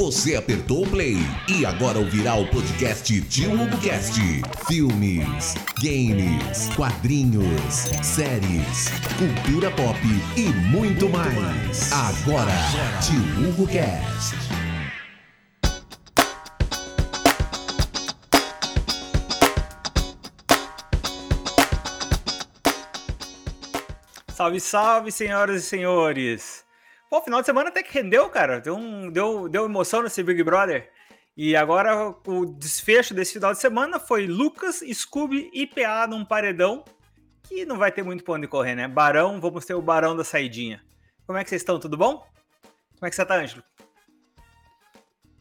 Você apertou o play e agora ouvirá o podcast Tio HugoCast. Filmes, games, quadrinhos, séries, cultura pop e muito mais. Agora, Tio HugoCast. Salve, salve, senhoras e senhores! Pô, final de semana até que rendeu, cara. Deu, um, deu, deu emoção nesse Big Brother. E agora o desfecho desse final de semana foi Lucas, Scooby e PA num paredão que não vai ter muito pra onde correr, né? Barão, vamos ter o Barão da saidinha. Como é que vocês estão? Tudo bom? Como é que você tá, Ângelo?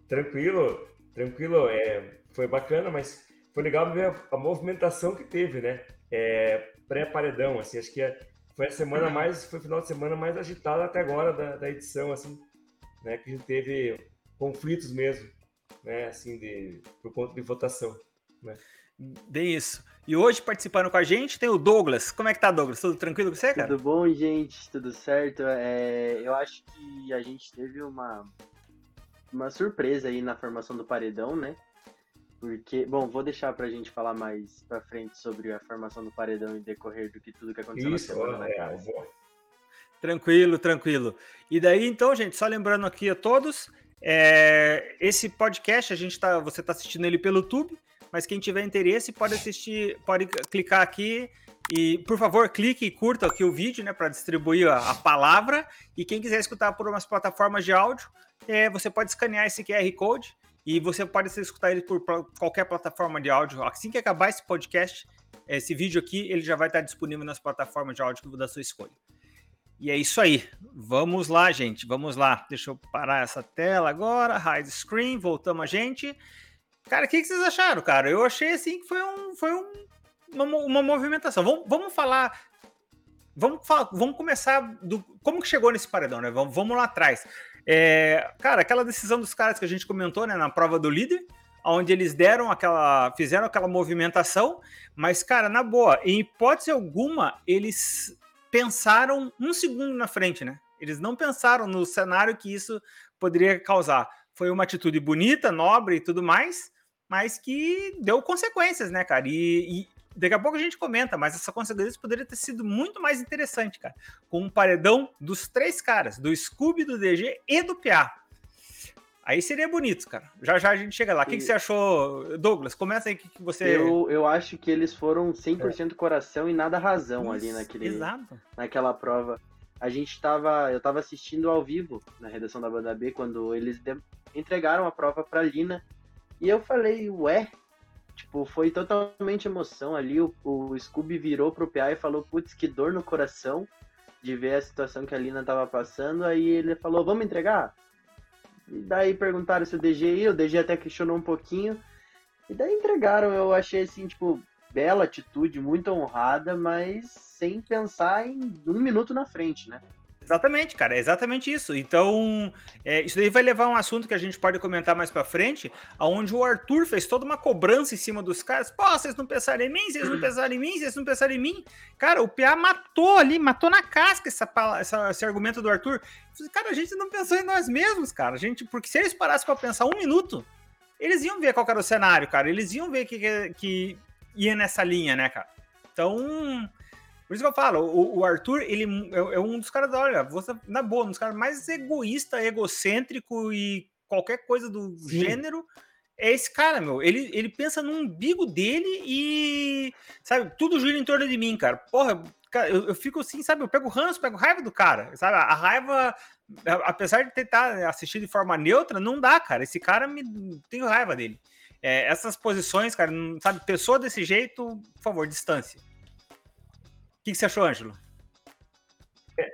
Tranquilo, tranquilo. É, foi bacana, mas foi legal ver a, a movimentação que teve, né? É, Pré-paredão, assim, acho que é foi a semana mais, foi o final de semana mais agitado até agora da, da edição, assim, né? Que a gente teve conflitos mesmo, né? Assim, de, por conta de votação, né? Bem isso. E hoje participando com a gente tem o Douglas. Como é que tá, Douglas? Tudo tranquilo com você, cara? Tudo bom, gente? Tudo certo? É, eu acho que a gente teve uma, uma surpresa aí na formação do paredão, né? Porque, bom, vou deixar pra gente falar mais pra frente sobre a formação do paredão e decorrer do que tudo que aconteceu Isso, na semana. é, né? Tranquilo, tranquilo. E daí, então, gente, só lembrando aqui a todos, é, esse podcast, a gente tá, você está assistindo ele pelo YouTube, mas quem tiver interesse pode assistir, pode clicar aqui e, por favor, clique e curta aqui o vídeo, né, para distribuir a, a, palavra. E quem quiser escutar por umas plataformas de áudio, é, você pode escanear esse QR Code e você pode escutar ele por qualquer plataforma de áudio. Assim que acabar esse podcast, esse vídeo aqui, ele já vai estar disponível nas plataformas de áudio da sua escolha. E é isso aí. Vamos lá, gente. Vamos lá. Deixa eu parar essa tela agora. Hide screen. Voltamos a gente. Cara, o que, que, vocês acharam, cara? Eu achei assim que foi, um, foi um, uma, uma movimentação. Vamos, vamos falar. Vamos, vamos começar do como que chegou nesse paredão, né? Vamos, vamos lá atrás. É, cara, aquela decisão dos caras que a gente comentou, né, na prova do líder, onde eles deram aquela, fizeram aquela movimentação, mas cara, na boa, em hipótese alguma, eles pensaram um segundo na frente, né? Eles não pensaram no cenário que isso poderia causar. Foi uma atitude bonita, nobre e tudo mais, mas que deu consequências, né, cara? E, e daqui a pouco a gente comenta, mas essa consequência poderia ter sido muito mais interessante, cara. Com um paredão dos três caras, do Scooby, do DG e do PA. Aí seria bonito, cara. Já já a gente chega lá. O que, que você achou, Douglas? Começa aí que, que você. Eu, eu acho que eles foram 100% é. coração e nada razão Isso, ali naquele, exato. naquela prova. A gente tava. Eu tava assistindo ao vivo na redação da banda B quando eles de, entregaram a prova pra Lina. E eu falei, ué, Tipo, foi totalmente emoção ali. O, o Scooby virou pro PA e falou: Putz, que dor no coração de ver a situação que a Lina tava passando. Aí ele falou: Vamos entregar? E daí perguntaram se o DG ia, o DG até questionou um pouquinho. E daí entregaram, eu achei assim, tipo, bela atitude, muito honrada, mas sem pensar em um minuto na frente, né? Exatamente, cara, é exatamente isso. Então, é, isso daí vai levar a um assunto que a gente pode comentar mais pra frente, aonde o Arthur fez toda uma cobrança em cima dos caras. Pô, vocês não pensaram em mim, vocês não pensaram em mim, vocês não pensaram em mim. Cara, o PA matou ali, matou na casca essa, essa, esse argumento do Arthur. Cara, a gente não pensou em nós mesmos, cara. A gente, porque se eles parassem pra pensar um minuto, eles iam ver qual era o cenário, cara. Eles iam ver que, que ia nessa linha, né, cara? Então, por isso que eu falo, o, o Arthur, ele é, é, um dos caras, olha, você, na boa, um dos caras mais egoísta, egocêntrico e qualquer coisa do Sim. gênero é esse cara, meu. Ele, ele pensa no umbigo dele e, sabe, tudo gira em torno de mim, cara. Porra, cara, eu, eu fico assim, sabe, eu pego ranço, pego raiva do cara, sabe? A raiva, apesar de tentar assistir de forma neutra, não dá, cara. Esse cara me tenho raiva dele. É, essas posições, cara, sabe, pessoa desse jeito, por favor, distância que, que você achou, Ângelo? É,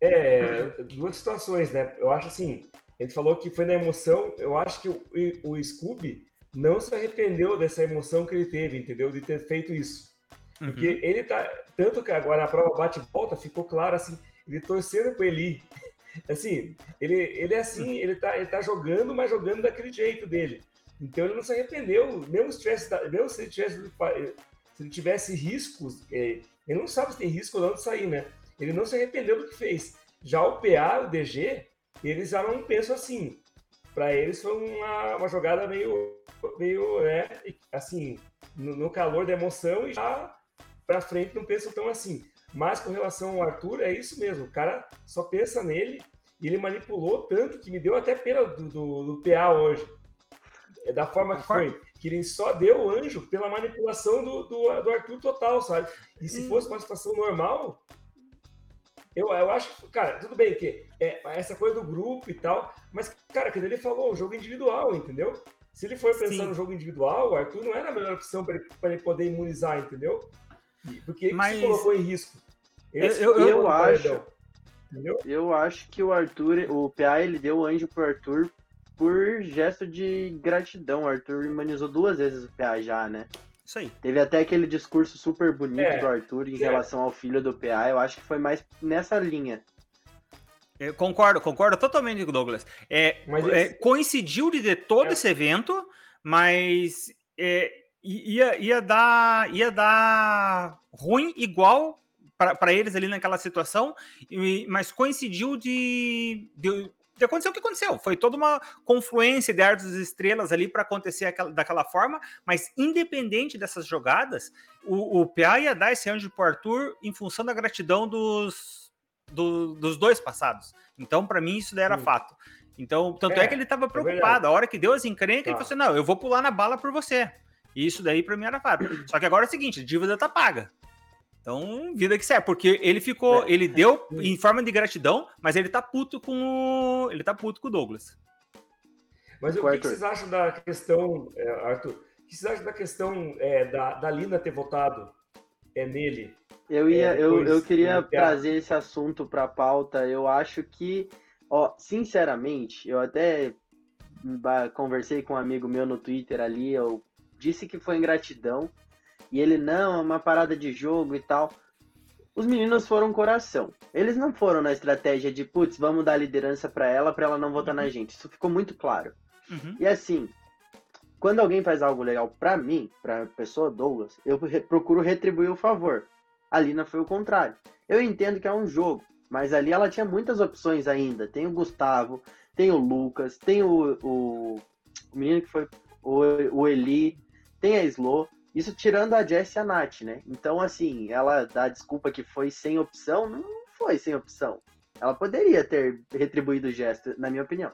é, duas situações, né? Eu acho assim, gente falou que foi na emoção, eu acho que o, o Scooby não se arrependeu dessa emoção que ele teve, entendeu? De ter feito isso. Uhum. Porque ele tá. Tanto que agora a prova bate e volta, ficou claro assim, ele torcendo pro Eli. Assim, ele, ele é assim, ele tá, ele tá jogando, mas jogando daquele jeito dele. Então ele não se arrependeu, mesmo se tivesse, mesmo se, tivesse, se ele tivesse riscos, é, ele não sabe se tem risco ou não de sair, né? Ele não se arrependeu do que fez. Já o PA, o DG, eles já não pensam assim. para eles foi uma, uma jogada meio, meio né, assim, no, no calor da emoção e já para frente não pensam tão assim. Mas com relação ao Arthur, é isso mesmo. O cara só pensa nele e ele manipulou tanto que me deu até pena do, do, do PA hoje. É da forma que foi. Que ele só deu o anjo pela manipulação do, do, do Arthur total, sabe? E se hum. fosse uma situação normal, eu, eu acho, cara, tudo bem que é essa coisa do grupo e tal, mas, cara, quando ele falou, o jogo individual, entendeu? Se ele for pensar Sim. no jogo individual, o Arthur não era a melhor opção para ele, ele, poder imunizar, entendeu? Porque ele mas... se colocou em risco. Esse eu, eu, eu acho. Entendeu? Eu acho que o Arthur, o PA, ele deu o anjo pro Arthur por gesto de gratidão. O Arthur imunizou duas vezes o PA já, né? Isso aí. Teve até aquele discurso super bonito é, do Arthur em é. relação ao filho do PA. Eu acho que foi mais nessa linha. Eu concordo, concordo totalmente com o Douglas. É, é, coincidiu de ter todo é. esse evento, mas é, ia, ia, dar, ia dar ruim igual para eles ali naquela situação, mas coincidiu de, de de acontecer o que aconteceu. Foi toda uma confluência de artes estrelas ali para acontecer aquela, daquela forma, mas independente dessas jogadas, o, o PA ia dar esse anjo para Arthur em função da gratidão dos, do, dos dois passados. Então, para mim, isso era fato. Então, tanto é, é que ele estava é preocupado. É a hora que deu as encrencas, tá. ele falou assim: não, eu vou pular na bala por você. E isso daí, para mim, era fato. Só que agora é o seguinte: a dívida tá paga. Então, vida que serve, porque ele ficou, é. ele deu em forma de gratidão, mas ele tá puto com o, ele tá puto com o Douglas. Mas o que, que, vocês acham da questão, é, Arthur? O que vocês acham da questão é, da, da Lina ter votado é, nele? Eu ia, é, eu, eu queria trazer esse assunto para a pauta. Eu acho que, ó, sinceramente, eu até conversei com um amigo meu no Twitter ali, eu disse que foi ingratidão e ele, não, é uma parada de jogo e tal. Os meninos foram coração. Eles não foram na estratégia de, putz, vamos dar liderança para ela, para ela não votar na gente. Isso ficou muito claro. Uhum. E assim, quando alguém faz algo legal para mim, pra pessoa Douglas, eu re procuro retribuir o favor. A Lina foi o contrário. Eu entendo que é um jogo, mas ali ela tinha muitas opções ainda. Tem o Gustavo, tem o Lucas, tem o, o, o menino que foi o, o Eli, tem a Slo. Isso tirando a Jess e a Nath, né? Então, assim, ela dá desculpa que foi sem opção, não foi sem opção. Ela poderia ter retribuído o gesto, na minha opinião.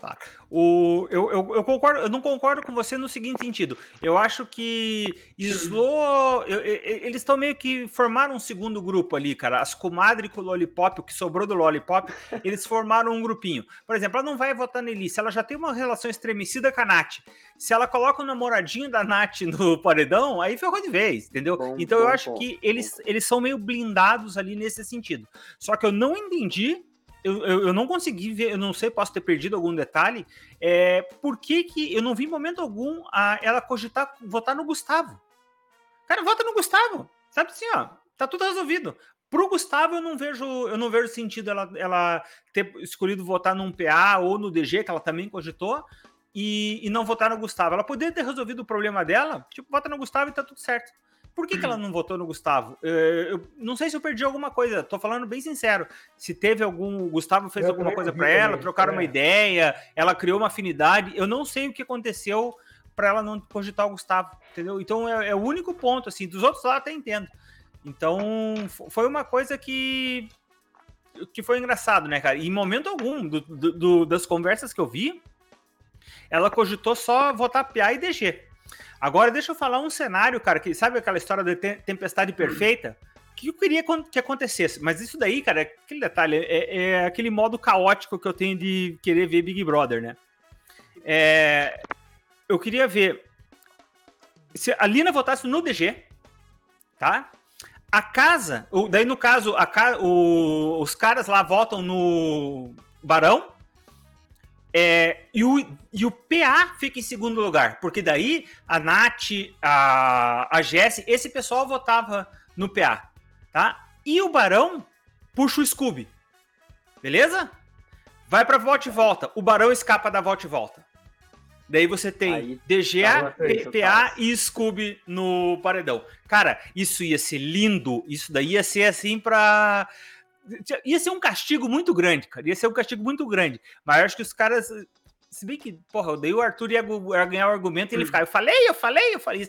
Tá. O, eu, eu, eu, concordo, eu não concordo com você no seguinte sentido. Eu acho que Slow. Eu, eu, eles estão meio que formaram um segundo grupo ali, cara. As comadres com o Lollipop, o que sobrou do Lollipop, eles formaram um grupinho. Por exemplo, ela não vai votar na Elise, ela já tem uma relação estremecida com a Nath. Se ela coloca o namoradinho da Nath no paredão, aí ferrou de vez, entendeu? Bom, então bom, eu acho bom, que eles, eles são meio blindados ali nesse sentido. Só que eu não entendi eu, eu, eu, não consegui ver, eu não sei, posso ter perdido algum detalhe. É, por que, que eu não vi em momento algum a, ela cogitar votar no Gustavo? Cara, vota no Gustavo. Sabe assim, ó, tá tudo resolvido. Pro Gustavo, eu não vejo, eu não vejo sentido ela, ela ter escolhido votar num PA ou no DG, que ela também cogitou, e, e não votar no Gustavo. Ela poderia ter resolvido o problema dela, tipo, vota no Gustavo e tá tudo certo. Por que, que ela não votou no Gustavo? Eu, eu, não sei se eu perdi alguma coisa, tô falando bem sincero. Se teve algum. O Gustavo fez eu alguma coisa para ela, trocaram é. uma ideia, ela criou uma afinidade. Eu não sei o que aconteceu para ela não cogitar o Gustavo, entendeu? Então é, é, o único ponto, assim. Dos outros lá até entendo. Então foi uma coisa que. que foi engraçado, né, cara? E em momento algum do, do, do das conversas que eu vi, ela cogitou só votar PA e DG. Agora, deixa eu falar um cenário, cara, que sabe aquela história da tempestade perfeita? que eu queria que acontecesse. Mas isso daí, cara, é aquele detalhe, é, é, aquele modo caótico que eu tenho de querer ver Big Brother, né? É, eu queria ver se a Lina votasse no DG, tá? A casa, daí no caso, a, o, os caras lá votam no Barão, é, e, o, e o PA fica em segundo lugar, porque daí a Nath, a, a Jesse, esse pessoal votava no PA, tá? E o Barão puxa o Scooby, beleza? Vai para volta e volta, o Barão escapa da volta e volta. Daí você tem Aí, DGA, PA e Scooby no paredão. Cara, isso ia ser lindo, isso daí ia ser assim pra ia ser um castigo muito grande, cara. Ia ser um castigo muito grande. Mas eu acho que os caras Se bem que, porra, daí o Arthur ia, ia ganhar o argumento e ele ficava, eu falei, eu falei, eu falei.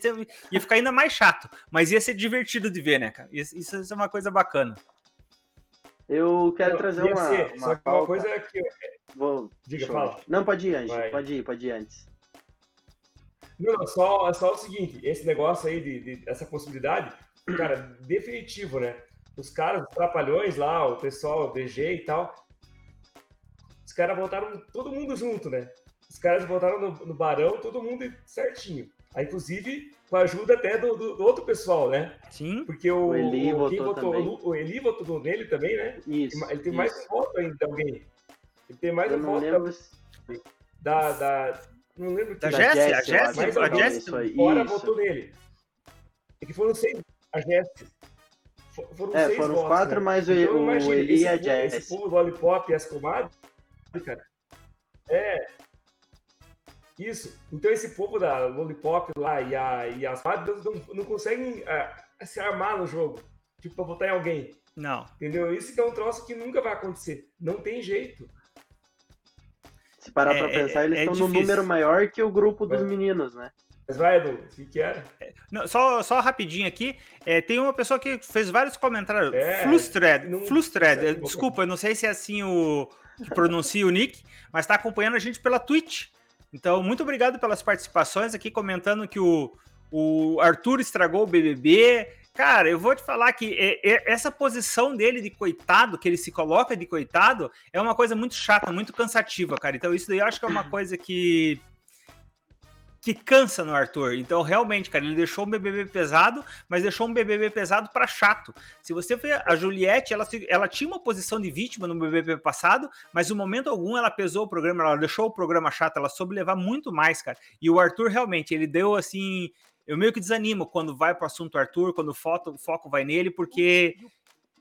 Ia ficar ainda mais chato. Mas ia ser divertido de ver, né, cara? Isso, isso é uma coisa bacana. Eu quero trazer uma, ser, uma, só que uma coisa é que. Vou... Diga, fala. Não, pode ir, Anjo. Pode ir, pode ir antes. Não, só, só o seguinte: esse negócio aí, de, de essa possibilidade, cara, definitivo, né? Os caras, os trapalhões lá, o pessoal, o DG e tal, os caras voltaram todo mundo junto, né? Os caras voltaram no, no Barão, todo mundo certinho. Aí, inclusive, com a ajuda até do, do, do, outro pessoal, né? Sim. Porque o, o Eli o, votou, votou também. o Eli votou nele também, né? Isso. Ele tem isso. mais um voto ainda, alguém. Ele tem mais Eu um não voto lembro. da, da. Não lembro Da que Jessie, a Jessie, eu acho Jessie, que a é Jessie. isso aí, fora isso. votou nele. E que foram seis. A Jessie. Fo- Foram É, seis foram votos, quatro né? mais o, Então, o Eli esse e a povo- Esse Jess. povo do Lollipop e as comadres, cara. É. Isso. Então esse povo da Lollipop lá e, a, e as comadres não, não conseguem ah, se armar no jogo. Tipo, pra votar em alguém. Não. Entendeu? Isso que é um troço que nunca vai acontecer. Não tem jeito. Se parar É, pra pensar, é- eles é estão num difícil. número maior que o grupo dos É. meninos, né? Mas vai, Edu, o que, que era? Não, só, só rapidinho aqui, é, tem uma pessoa que fez vários comentários. É, Flustred, não- Flustred, não- desculpa, eu não sei se é assim o que pronuncia o nick, mas está acompanhando a gente pela Twitch. Então, muito obrigado pelas participações aqui, comentando que o, o Arthur estragou o BBB. Cara, eu vou te falar que é- é- essa posição dele de coitado, que ele se coloca de coitado, é uma coisa muito chata, muito cansativa, cara. Então, isso daí eu acho que é uma coisa que que cansa no Arthur. Então, realmente, cara, ele deixou um BBB pesado, mas deixou um BBB pesado para chato. Se você ver a Juliette, ela, ela tinha uma posição de vítima no BBB passado, mas em momento algum ela pesou o programa, ela deixou o programa chato, ela soube levar muito mais, cara. E o Arthur realmente, ele deu assim, eu meio que desanimo quando vai pro assunto Arthur, quando o foco, o foco vai nele, porque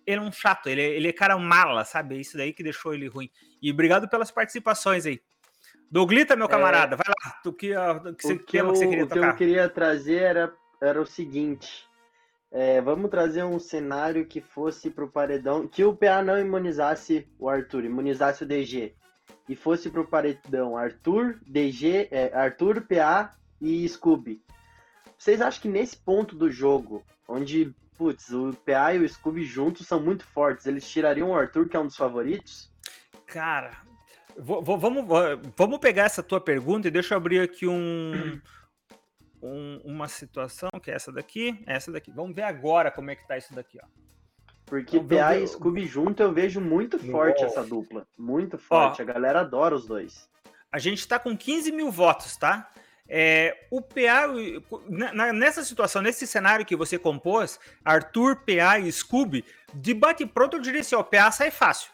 ele é um chato, ele, é- ele é cara mala, sabe? É isso daí que deixou ele ruim. E obrigado pelas participações aí. Douglita, meu camarada, vai lá. Tu que, ah, que, o que, tema eu, que você queria o que eu tocar. queria trazer era, era o seguinte. é, vamos trazer um cenário que fosse pro paredão. Que o PA não imunizasse o Arthur, imunizasse o DG. E fosse pro paredão Arthur, DG, é, Arthur, PA e Scooby. Vocês acham que nesse ponto do jogo, onde, putz, o PA e o Scooby juntos são muito fortes, eles tirariam o Arthur, que é um dos favoritos? Cara, vamos, vamos pegar essa tua pergunta e deixa eu abrir aqui um, um- uma situação, que é essa daqui, é essa daqui. Vamos ver agora como é que tá isso daqui, ó. Porque ver PA e Scooby junto eu vejo muito forte essa dupla. Muito forte. A galera adora os dois. A gente está com 15 mil votos, tá? É, o PA, nessa situação, nesse cenário que você compôs, Arthur, PA e Scooby, de bate pronto, eu diria assim: ó, o PA sai fácil.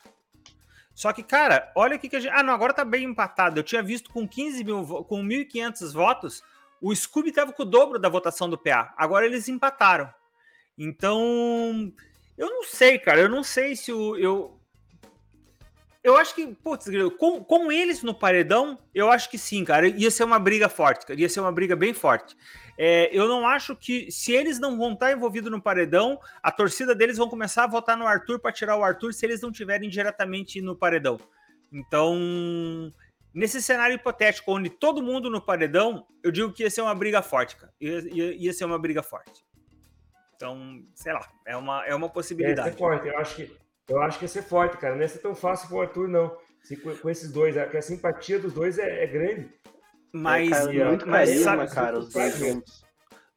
Só que, cara, olha o que, a gente. Ah, não, agora tá bem empatado. Eu tinha visto com 15 mil, com 1.500 votos, o Scooby tava com o dobro da votação do PA. Agora eles empataram. Então, eu não sei, cara. Eu não sei se o. Eu, eu acho que, putz, com, com eles no paredão, eu acho que sim, cara. Ia ser uma briga forte, cara. Ia ser uma briga bem forte. É, eu não acho que, se eles não vão estar envolvidos no paredão, a torcida deles vão começar a votar no Arthur para tirar o Arthur se eles não tiverem diretamente no paredão. Então, nesse cenário hipotético, onde todo mundo no paredão, eu digo que ia ser uma briga forte, cara. Ia, ia, ia ser uma briga forte. Então, sei lá, é uma, é uma É, possibilidade. ser forte. Eu acho que eu acho que ia ser forte, cara. Não ia ser tão fácil pro Arthur, não. Se, com, com esses dois, a, que a simpatia dos dois é, é grande. Mas, é, e, ó, muito mas carisma, sabe- cara, os dois juntos.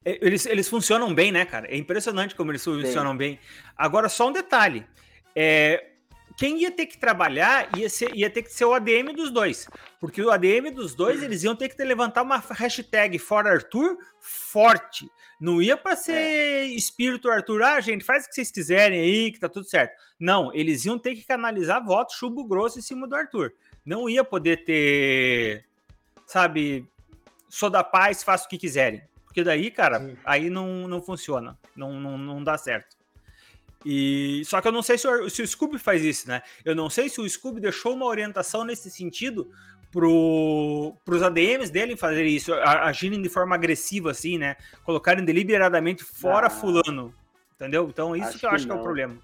É, Eles, eles funcionam bem, né, cara? É impressionante como eles funcionam bem. Agora, só um detalhe. É, quem ia ter que trabalhar ia, ser, ia ter que ser o ADM dos dois. Porque o ADM dos dois, eles iam ter que ter, levantar uma hashtag fora Arthur forte. Não ia para ser espírito Arthur, ah, gente, faz o que vocês quiserem aí, que tá tudo certo. Não, eles iam ter que canalizar voto chumbo grosso em cima do Arthur. Não ia poder ter, sabe, sou da paz, faço o que quiserem. Porque daí, cara, Sim. aí não, não funciona. Não, não, não dá certo. E só que eu não sei se o, se o Scooby faz isso, né? Eu não sei se o Scooby deixou uma orientação nesse sentido pro, pros ADMs dele fazer isso, agirem de forma agressiva, assim, né? Colocarem deliberadamente fora Ah. fulano. Entendeu? Então, isso que eu que acho que é o problema.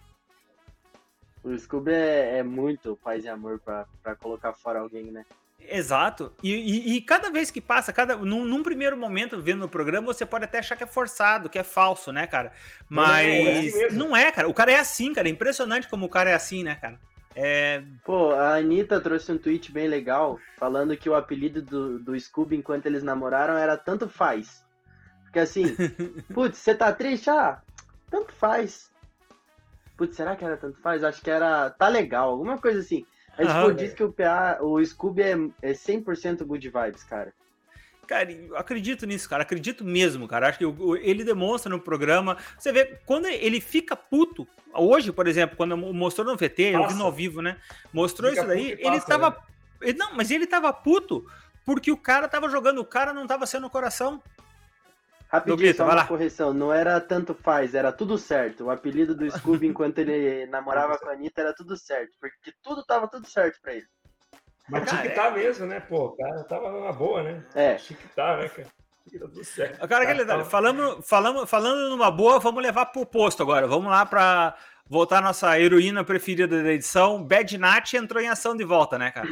O Scooby é, é muito paz e amor pra colocar fora alguém, né? Exato. E, e, e, cada vez que passa, cada num, num, primeiro momento vendo o programa, você pode até achar que é forçado, que é falso, né, cara? Mas não é, é assim não é, cara. O cara é assim, cara. É impressionante como o cara é assim, né, cara? É... Pô, a Anitta trouxe um tweet bem legal falando que o apelido do, do Scooby enquanto eles namoraram era Tanto Faz. Porque assim, putz, você tá triste? Ah, tanto faz. Putz, será que era tanto faz? Acho que era tá legal, alguma coisa assim. Aí, tipo, ah, diz que o PA, o Scooby é, é 100% good vibes, cara. Cara, eu acredito nisso, cara. Acredito mesmo, cara. Acho que ele demonstra no programa. Você vê, quando ele fica puto, hoje, por exemplo, quando mostrou no VT, eu vi no ao vivo, né? Mostrou fica isso daí, ele passa, tava. Né? Não, mas ele tava puto porque o cara tava jogando, o cara não tava sendo o coração. Rapidinho, só uma correção. Não era tanto faz, era tudo certo. O apelido do Scooby enquanto ele namorava com a Anitta era tudo certo. Porque tudo tava tudo certo pra ele. Mas tinha que tá mesmo, né? Pô, o cara tava numa boa, né? É. Tinha que tá, né, cara? Tudo certo. Cara, aquele tá, falando, falando, falando numa boa, vamos levar pro posto agora. Vamos lá para voltar a nossa heroína preferida da edição. Bad Nat entrou em ação de volta, né, cara?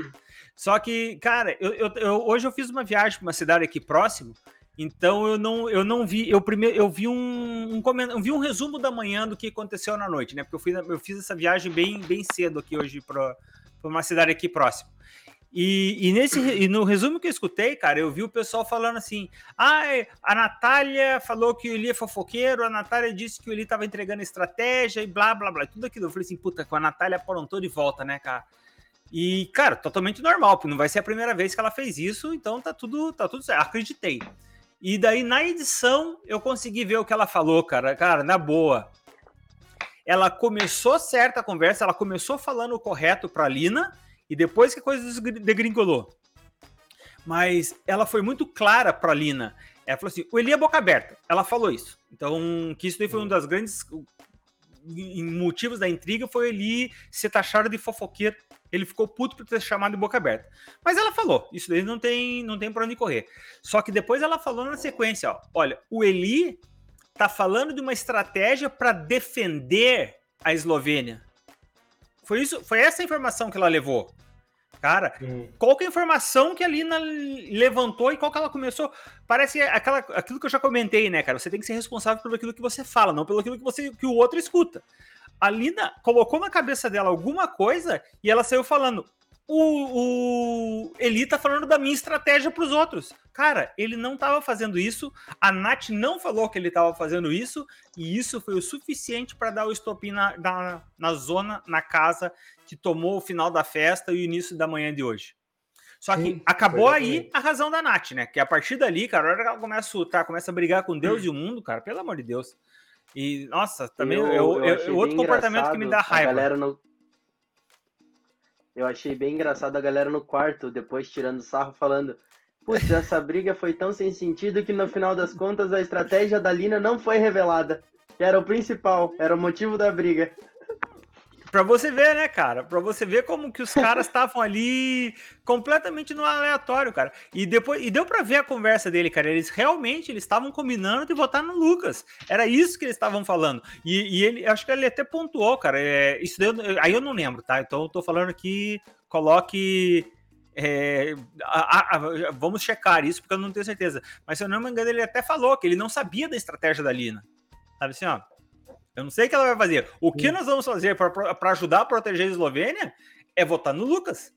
Só que, cara, eu, eu, eu hoje eu fiz uma viagem para uma cidade aqui próximo então eu não, eu não vi, eu primeiro eu vi um, um eu vi um resumo da manhã do que aconteceu na noite, né? Porque eu, fui, eu fiz essa viagem bem, bem cedo aqui hoje para uma cidade aqui próxima. E, e, nesse, e no resumo que eu escutei, cara, eu vi o pessoal falando assim: ah, a Natália falou que o Eli é fofoqueiro, a Natália disse que o Eli estava entregando estratégia e blá blá blá. Tudo aquilo. Eu falei assim, puta, com a Natália aprontou de volta, né, cara? E, cara, totalmente normal, porque não vai ser a primeira vez que ela fez isso, então tá tudo, tá tudo certo. Acreditei. E daí, na edição, eu consegui ver o que ela falou, cara. Cara, na boa. Ela começou certa a conversa, ela começou falando o correto pra Lina, e depois que a coisa degringolou. Mas ela foi muito clara pra Lina. Ela falou assim: o Eli é boca aberta. Ela falou isso. Então, que isso daí foi um das grandes motivos da intriga foi ele ser taxado de fofoqueiro. Ele ficou puto por ter chamado de boca aberta. Mas ela falou, isso daí não tem, não tem pra onde correr. Só que depois ela falou na sequência, ó, olha, o Eli tá falando de uma estratégia para defender a Eslovênia. Foi isso, foi essa informação que ela levou. Cara, qual que é a informação que a Lina levantou e qual que ela começou? Parece aquela, aquilo que eu já comentei, né, cara? Você tem que ser responsável pelo aquilo que você fala, não pelo aquilo que, você, que o outro escuta. A Lina colocou na cabeça dela alguma coisa e ela saiu falando: o, o Eli tá falando da minha estratégia para os outros. Cara, ele não estava fazendo isso, a Nath não falou que ele estava fazendo isso, e isso foi o suficiente para dar o estopim na, na, na, zona, na casa, que tomou o final da festa e o início da manhã de hoje. Só que Sim, acabou aí a razão da Nath, né? Que a partir dali, cara, a hora que ela começa a lutar, começa a brigar com Deus hum. e o mundo, cara, pelo amor de Deus. E, nossa, também eu, eu, eu, eu outro comportamento que me dá raiva. A galera no, eu achei bem engraçado a galera no quarto, depois tirando sarro, falando: Putz, essa briga foi tão sem sentido que no final das contas a estratégia da Lina não foi revelada. Era o principal, era o motivo da briga. Pra você ver, né, cara? Pra você ver como que os caras estavam ali completamente no aleatório, cara. E depois e deu pra ver a conversa dele, cara. Eles realmente eles estavam combinando de votar no Lucas. Era isso que eles estavam falando. E, e, ele, acho que ele até pontuou, cara. É, isso daí, aí eu não lembro, tá? Então eu tô falando que coloque. É, a, a, a, vamos checar isso, porque eu não tenho certeza. Mas se eu não me engano, ele até falou que ele não sabia da estratégia da Lina. Sabe assim, ó. Eu não sei o que ela vai fazer. O que nós vamos fazer para ajudar a proteger a Eslovênia é votar no Lucas.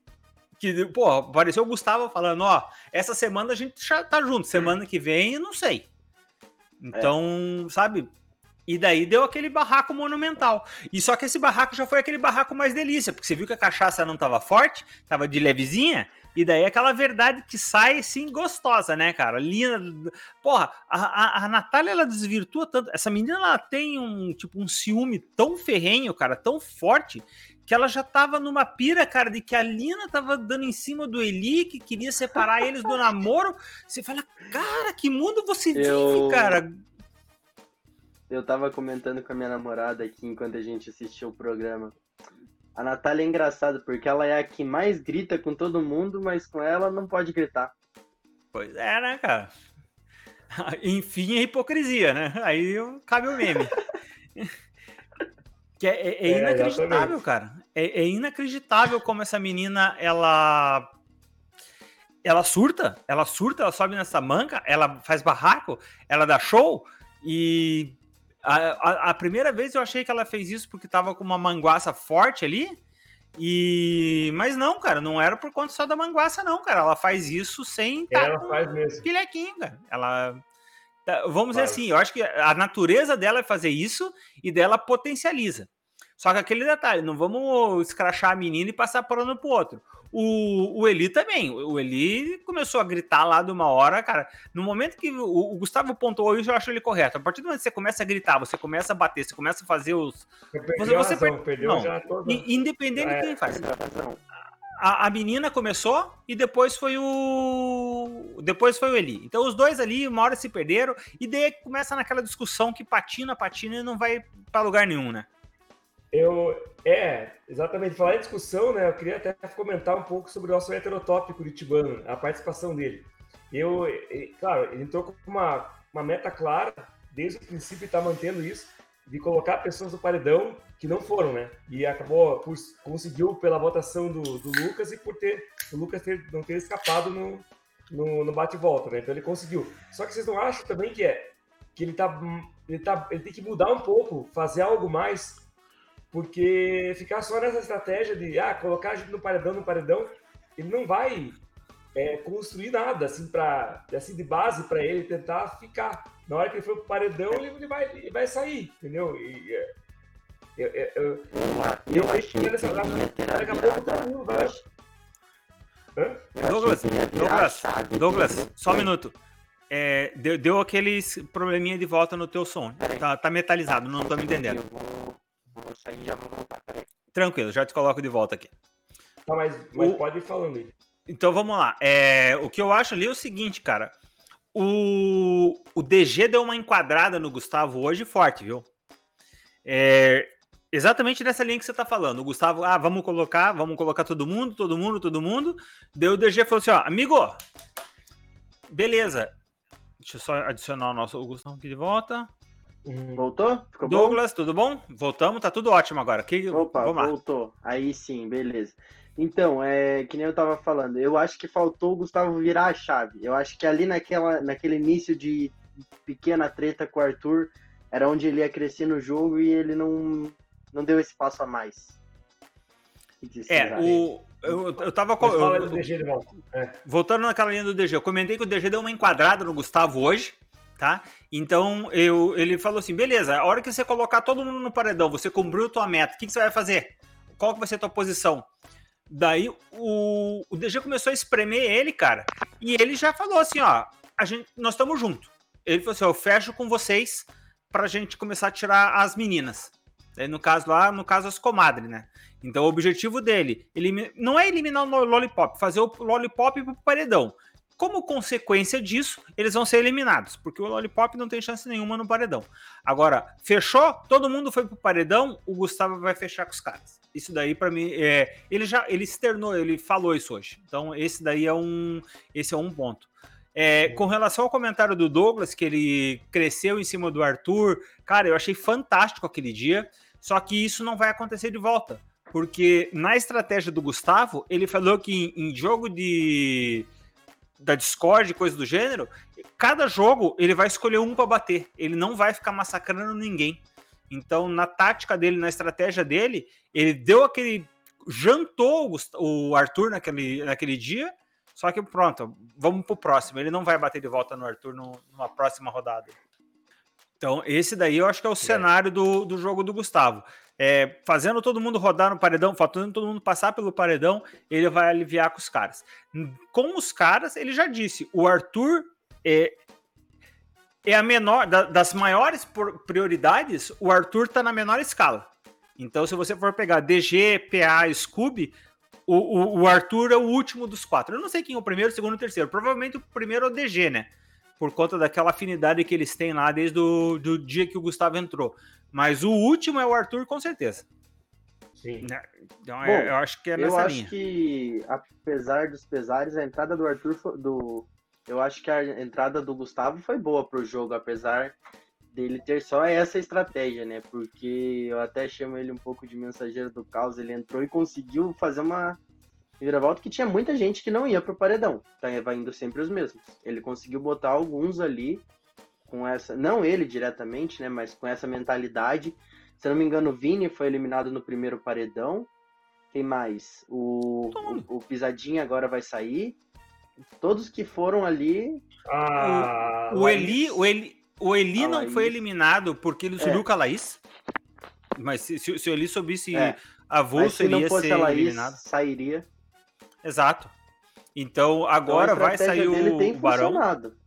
Que, pô, apareceu o Gustavo falando, ó, essa semana a gente já tá junto, semana que vem eu não sei. Então, é. sabe? E daí deu aquele barraco monumental. E só que esse barraco já foi aquele barraco mais delícia, porque você viu que a cachaça não tava forte, tava de levezinha, e daí é aquela verdade que sai assim gostosa, né, cara? Linda. Porra, a, a, a Natália ela desvirtua tanto. Essa menina ela tem um tipo um ciúme tão ferrenho, cara, tão forte, que ela já tava numa pira, cara, de que a Lina tava dando em cima do Eli, que queria separar eles do namoro. Você fala, cara, que mundo você Eu... vive, cara? Eu tava comentando com a minha namorada aqui enquanto a gente assistiu o programa. A Natália é engraçada porque ela é a que mais grita com todo mundo, mas com ela não pode gritar. Pois é, né, cara? Enfim, a hipocrisia, né? Aí cabe o meme. que é, é, é inacreditável, cara. É, é, inacreditável como essa menina, ela. ela surta, ela surta, ela sobe nessa manca, ela faz barraco, ela dá show e a, a, a, primeira vez eu achei que ela fez isso porque tava com uma manguaça forte ali. E mas não, cara, não era por conta só da manguaça não, cara. Ela faz isso sem tá ela faz mesmo. Pilequinho, cara. Ela tá, vamos faz. dizer assim, eu acho que a natureza dela é fazer isso e dela potencializa. Só que aquele detalhe, não vamos escrachar a menina e passar por um pro outro. O, o Eli também. O Eli começou a gritar lá de uma hora, cara. No momento que o, o Gustavo pontuou isso, eu acho ele correto. A partir do momento que você começa a gritar, você começa a bater, você começa a fazer os. Você, você razão, per... perdeu não, já toda... Independente é, de quem faz. A, a, menina começou e depois foi o. Depois foi o Eli. Então os dois ali, uma hora se perderam, e daí começa naquela discussão que patina, patina e não vai para lugar nenhum, né? Eu, é, exatamente. Falar em discussão, né? Eu queria até comentar um pouco sobre o nosso heterotop curitibano, a participação dele. Eu, claro, ele entrou com uma, uma meta clara, desde o princípio está mantendo isso, de colocar pessoas no paredão que não foram, né? E acabou, por, conseguiu pela votação do, do Lucas e por ter, o Lucas ter, não ter escapado no, no, no bate-volta, né? Então ele conseguiu. Só que vocês não acham também que é que ele tá, ele tá, ele tem que mudar um pouco, fazer algo mais porque ficar só nessa estratégia de ah, colocar a gente no paredão, no paredão, ele não vai é, construir nada assim, pra, assim de base para ele tentar ficar. Na hora que ele for pro paredão, ele, ele, vai, ele vai sair, entendeu? E, é, eu, eu, eu, eu, eu acho que nessa daqui a pouco todo mundo vai. Douglas, Douglas, Douglas, só um minuto. É, deu, deu aquele probleminha de volta no teu som. Tá, tá metalizado, não tô me entendendo. Vou sair e já vou voltar, peraí. Tranquilo, já te coloco de volta aqui. Tá, mas, mas o... pode ir falando aí. Então vamos lá. É, o que eu acho ali é o seguinte, cara. O, o DG deu uma enquadrada no Gustavo hoje forte, viu? É, exatamente nessa linha que você tá falando. O Gustavo, ah, vamos colocar, vamos colocar todo mundo, todo mundo, todo mundo. Deu o DG falou assim: ó, amigo, beleza. Deixa eu só adicionar o nosso o Gustavo aqui de volta. Uhum. Voltou? Ficou Douglas, bom? tudo bom? Voltamos, tá tudo ótimo agora. Que... Opa, voltou. Aí sim, beleza. Então, é que nem eu tava falando, eu acho que faltou o Gustavo virar a chave. Eu acho que ali naquela, naquele início de pequena treta com o Arthur, era onde ele ia crescer no jogo e ele não, não deu esse passo a mais. É, o, eu, eu tava. Eu, eu, DG, é. Voltando naquela linha do DG, eu comentei que o DG deu uma enquadrada no Gustavo hoje tá? Então eu, ele falou assim: beleza, a hora que você colocar todo mundo no paredão, você cumpriu tua meta, o que, que você vai fazer? Qual que vai ser a tua posição? Daí o, o DG começou a espremer ele, cara, e ele já falou assim: ó, a gente, nós estamos juntos. Ele falou assim: eu fecho com vocês pra gente começar a tirar as meninas. Daí, no caso lá, no caso, as comadres, né? Então o objetivo dele ele, não é eliminar o Lollipop, fazer o Lollipop pro paredão. Como consequência disso, eles vão ser eliminados, porque o Lollipop não tem chance nenhuma no paredão. Agora, fechou, todo mundo foi pro paredão, o Gustavo vai fechar com os caras. Isso daí para mim é, ele já ele externou, ele falou isso hoje. Então esse daí é um esse é um ponto. É, com relação ao comentário do Douglas, que ele cresceu em cima do Arthur, cara, eu achei fantástico aquele dia. Só que isso não vai acontecer de volta. Porque na estratégia do Gustavo, ele falou que em, em jogo de, da Discord, coisa do gênero, cada jogo ele vai escolher um para bater. Ele não vai ficar massacrando ninguém. Então, na tática dele, na estratégia dele, ele deu aquele. jantou o Arthur naquele, naquele dia. Só que pronto, vamos pro próximo. Ele não vai bater de volta no Arthur numa próxima rodada. Então, esse daí eu acho que é o é. cenário do, do jogo do Gustavo é, fazendo todo mundo rodar no paredão, fazendo todo mundo passar pelo paredão, ele vai aliviar com os caras. Com os caras, ele já disse, o Arthur é, é a menor, da, das maiores prioridades, o Arthur tá na menor escala. Então, se você for pegar DG, PA, Scooby, o, o, o, Arthur é o último dos quatro. Eu não sei quem é o primeiro, o segundo o terceiro. Provavelmente o primeiro é o DG, né? Por conta daquela afinidade que eles têm lá desde o do dia que o Gustavo entrou. Mas o último é o Arthur, com certeza. Sim. Né? Então, Bom, eu acho que é nessa eu linha. Eu acho que, apesar dos pesares, a entrada do Arthur, foi, do, eu acho que a entrada do Gustavo foi boa pro jogo, apesar dele ter só essa estratégia, né? Porque eu até chamo ele um pouco de mensageiro do caos. Ele entrou e conseguiu fazer uma Viravolta que tinha muita gente que não ia pro paredão. Tá indo sempre os mesmos. Ele conseguiu botar alguns ali com essa. Não ele diretamente, né? Mas com essa mentalidade. Se não me engano, o Vini foi eliminado no primeiro paredão. Quem mais? O, o, o Pisadinha agora vai sair. Todos que foram ali. Ah, o, o Eli, o Eli, o Eli não Laís. foi eliminado porque ele subiu é. com a Laís. Mas se, se, se o Eli soubesse é. avulso, ele ia ser Laís, eliminado. Sairia. Exato. Então agora então, vai sair o, tem o Barão. Funcionado.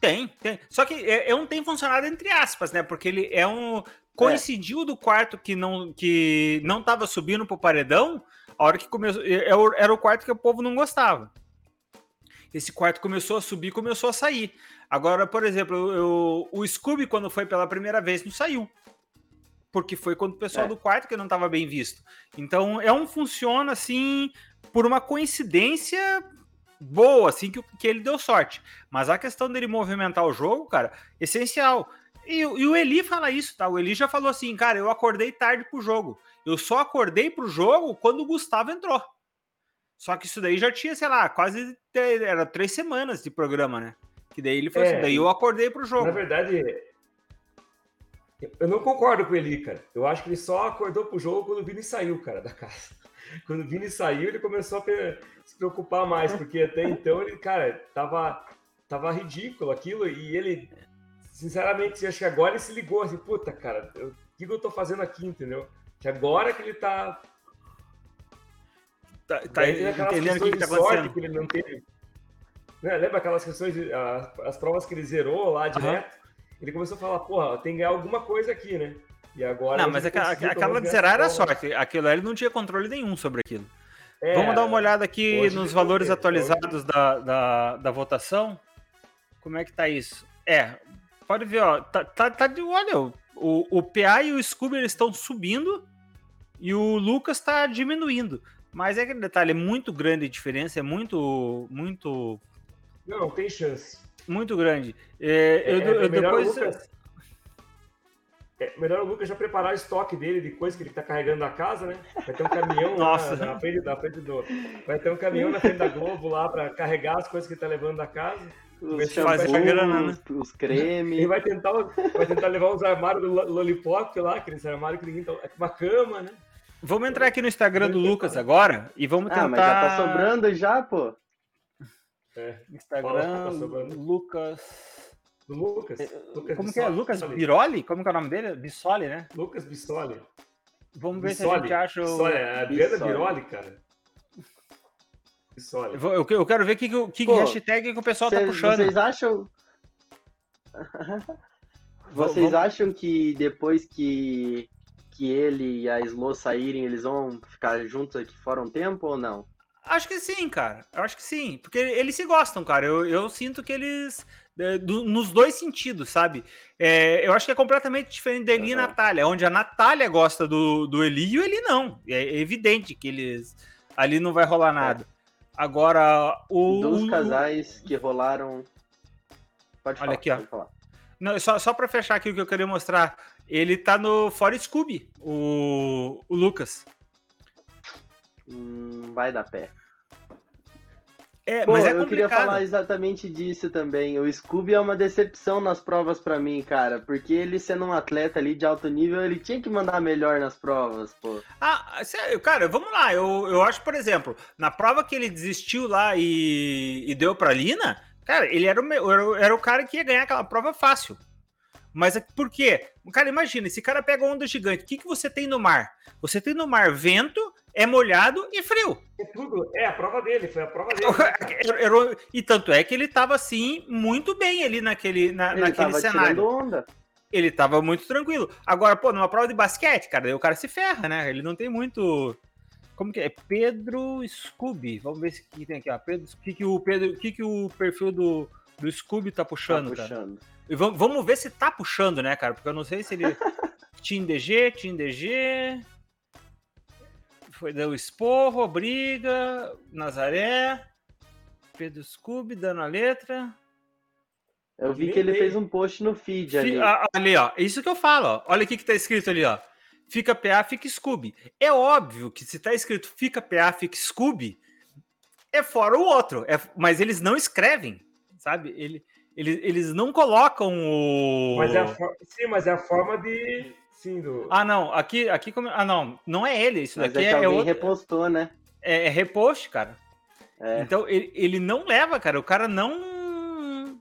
Tem, tem. Só que é, é, um tem funcionado entre aspas, né? Porque ele é um. Coincidiu é. do quarto que não que não tava subindo pro paredão, a hora que começou. É, é era o quarto que o povo não gostava. Esse quarto começou a subir, começou a sair. Agora, por exemplo, eu, o Scooby, quando foi pela primeira vez, não saiu. Porque foi quando o pessoal é. do quarto que não estava bem visto. Então, é um funciona assim por uma coincidência boa, assim, que, que ele deu sorte. Mas a questão dele movimentar o jogo, cara, essencial. E, e, o Eli fala isso, tá? O Eli já falou assim, cara, eu acordei tarde pro jogo. Eu só acordei pro jogo quando o Gustavo entrou. Só que isso daí já tinha, sei lá, quase era três semanas de programa, né? Que daí ele falou assim, é, assim, daí eu acordei pro jogo. Na verdade, eu não concordo com ele, cara. Eu acho que ele só acordou pro jogo quando o Vini saiu, cara, da casa. Quando o Vini saiu, ele começou a se preocupar mais, porque até então ele, cara, tava, tava ridículo aquilo e ele, sinceramente, acho que agora ele se ligou assim, puta, cara, o que, eu tô fazendo aqui, entendeu? Que agora que ele tá. Tá, tá entendendo o que, que tá acontecendo. Que ele não teve. Né? Lembra aquelas questões, de, as provas que ele zerou lá direto? Uhum. Ele começou a falar, porra, tem que ganhar alguma coisa aqui, né? E agora. Não, mas aquela, aquela de zerar era sorte. Aquilo ele não tinha controle nenhum sobre aquilo. É, Vamos dar uma olhada aqui nos valores atualizados da, da, da, votação. Como é que tá isso? É, pode ver, ó. Tá, tá, tá de olha, o, o PA e o Scooby eles estão subindo e o Lucas está diminuindo. Mas é aquele detalhe, é muito grande a diferença, é muito. muito. Não, não tem chance. Muito grande. É, é, eu, é eu depois. Lucas é melhor o Lucas já preparar o estoque dele de coisa que ele está carregando na casa, né? Vai ter um caminhão Nossa. Na, na, frente, na frente do. Vai ter um caminhão na frente da Globo lá para carregar as coisas que ele está levando da casa. Os, grana, né? os cremes. Ele vai tentar, vai tentar levar os armários do Lollipop lá, aqueles armários que ninguém tá. É uma cama, né? Vamos entrar aqui no Instagram do Lucas agora e vamos tentar. Ah, mas já tá sobrando já, pô. É. Instagram, tá Lucas. Do Lucas. É, Lucas Como Bissoli, que é? Lucas Biroli? Como que é o nome dele? Bissoli, né? Lucas Bissoli. Vamos ver Bissoli. se a gente acha o. Bissoli, é a Adriana Biroli, cara. Bissoli. Eu, eu quero ver que, que, que Pô, hashtag que o pessoal tá cês, tá puxando. Vocês acham. vocês acham que depois que, que ele e a Slo saírem, eles vão ficar juntos aqui fora um tempo ou não? Acho que sim, cara. Eu acho que sim. Porque eles se gostam, cara. Eu, eu sinto que eles é, do, nos dois sentidos, sabe? É, eu acho que é completamente diferente da Eli uhum. e Natália, onde a Natália gosta do, do Eli e o Eli não. É evidente que eles. Ali não vai rolar nada. Agora, o. Dos casais que rolaram. Pode falar. Olha aqui, ó. Falar. Não, só, só para fechar aqui o que eu queria mostrar. Ele tá no Fora Scooby, o, o Lucas. Hum, vai dar pé. É, Pô, mas é eu queria falar exatamente disso também. O Scooby é uma decepção nas provas para mim, cara. Porque ele sendo um atleta ali de alto nível, ele tinha que mandar melhor nas provas, pô. Ah, sério, cara, vamos lá. Eu, eu acho, por exemplo, na prova que ele desistiu lá e, e deu pra Lina, cara, ele era o, era o cara que ia ganhar aquela prova fácil. Mas é por quê? Cara, imagina, esse cara pega onda gigante. O que, que você tem no mar? Você tem no mar vento, é molhado e frio. É tudo. É a prova dele, foi a prova dele. e tanto é que ele tava assim, muito bem ali naquele, na, ele naquele cenário. Onda. Ele tava muito tranquilo. Agora, pô, numa prova de basquete, cara, aí o cara se ferra, né? Ele não tem muito. Como que é? Pedro Scooby. Vamos ver se que tem aqui, ó. Pedro, que que o Pedro, que que o perfil do, do Scooby tá puxando, tá puxando. cara? E vamos, vamos ver se tá puxando, né, cara? Porque eu não sei se ele. Team DG, Team DG. Foi, deu esporro, briga, Nazaré. Pedro Scooby dando a letra. Eu vi que ele fez um post no feed ali. Ali, ó. Isso que eu falo, ó. Olha o que, tá escrito ali, ó. fica PA, fica Scooby. É óbvio que se tá escrito fica PA, fica Scooby, é fora o outro. É, mas eles não escrevem, sabe? Ele, eles, eles não colocam o. Mas é a sim, mas é a forma de. Sim, do... Ah, não. Aqui, aqui como. Ah, não. Não é ele. Isso mas daqui é, que é, alguém outro... repostou, né? É, é repost, cara. É. Então ele, ele não leva, cara. O cara não.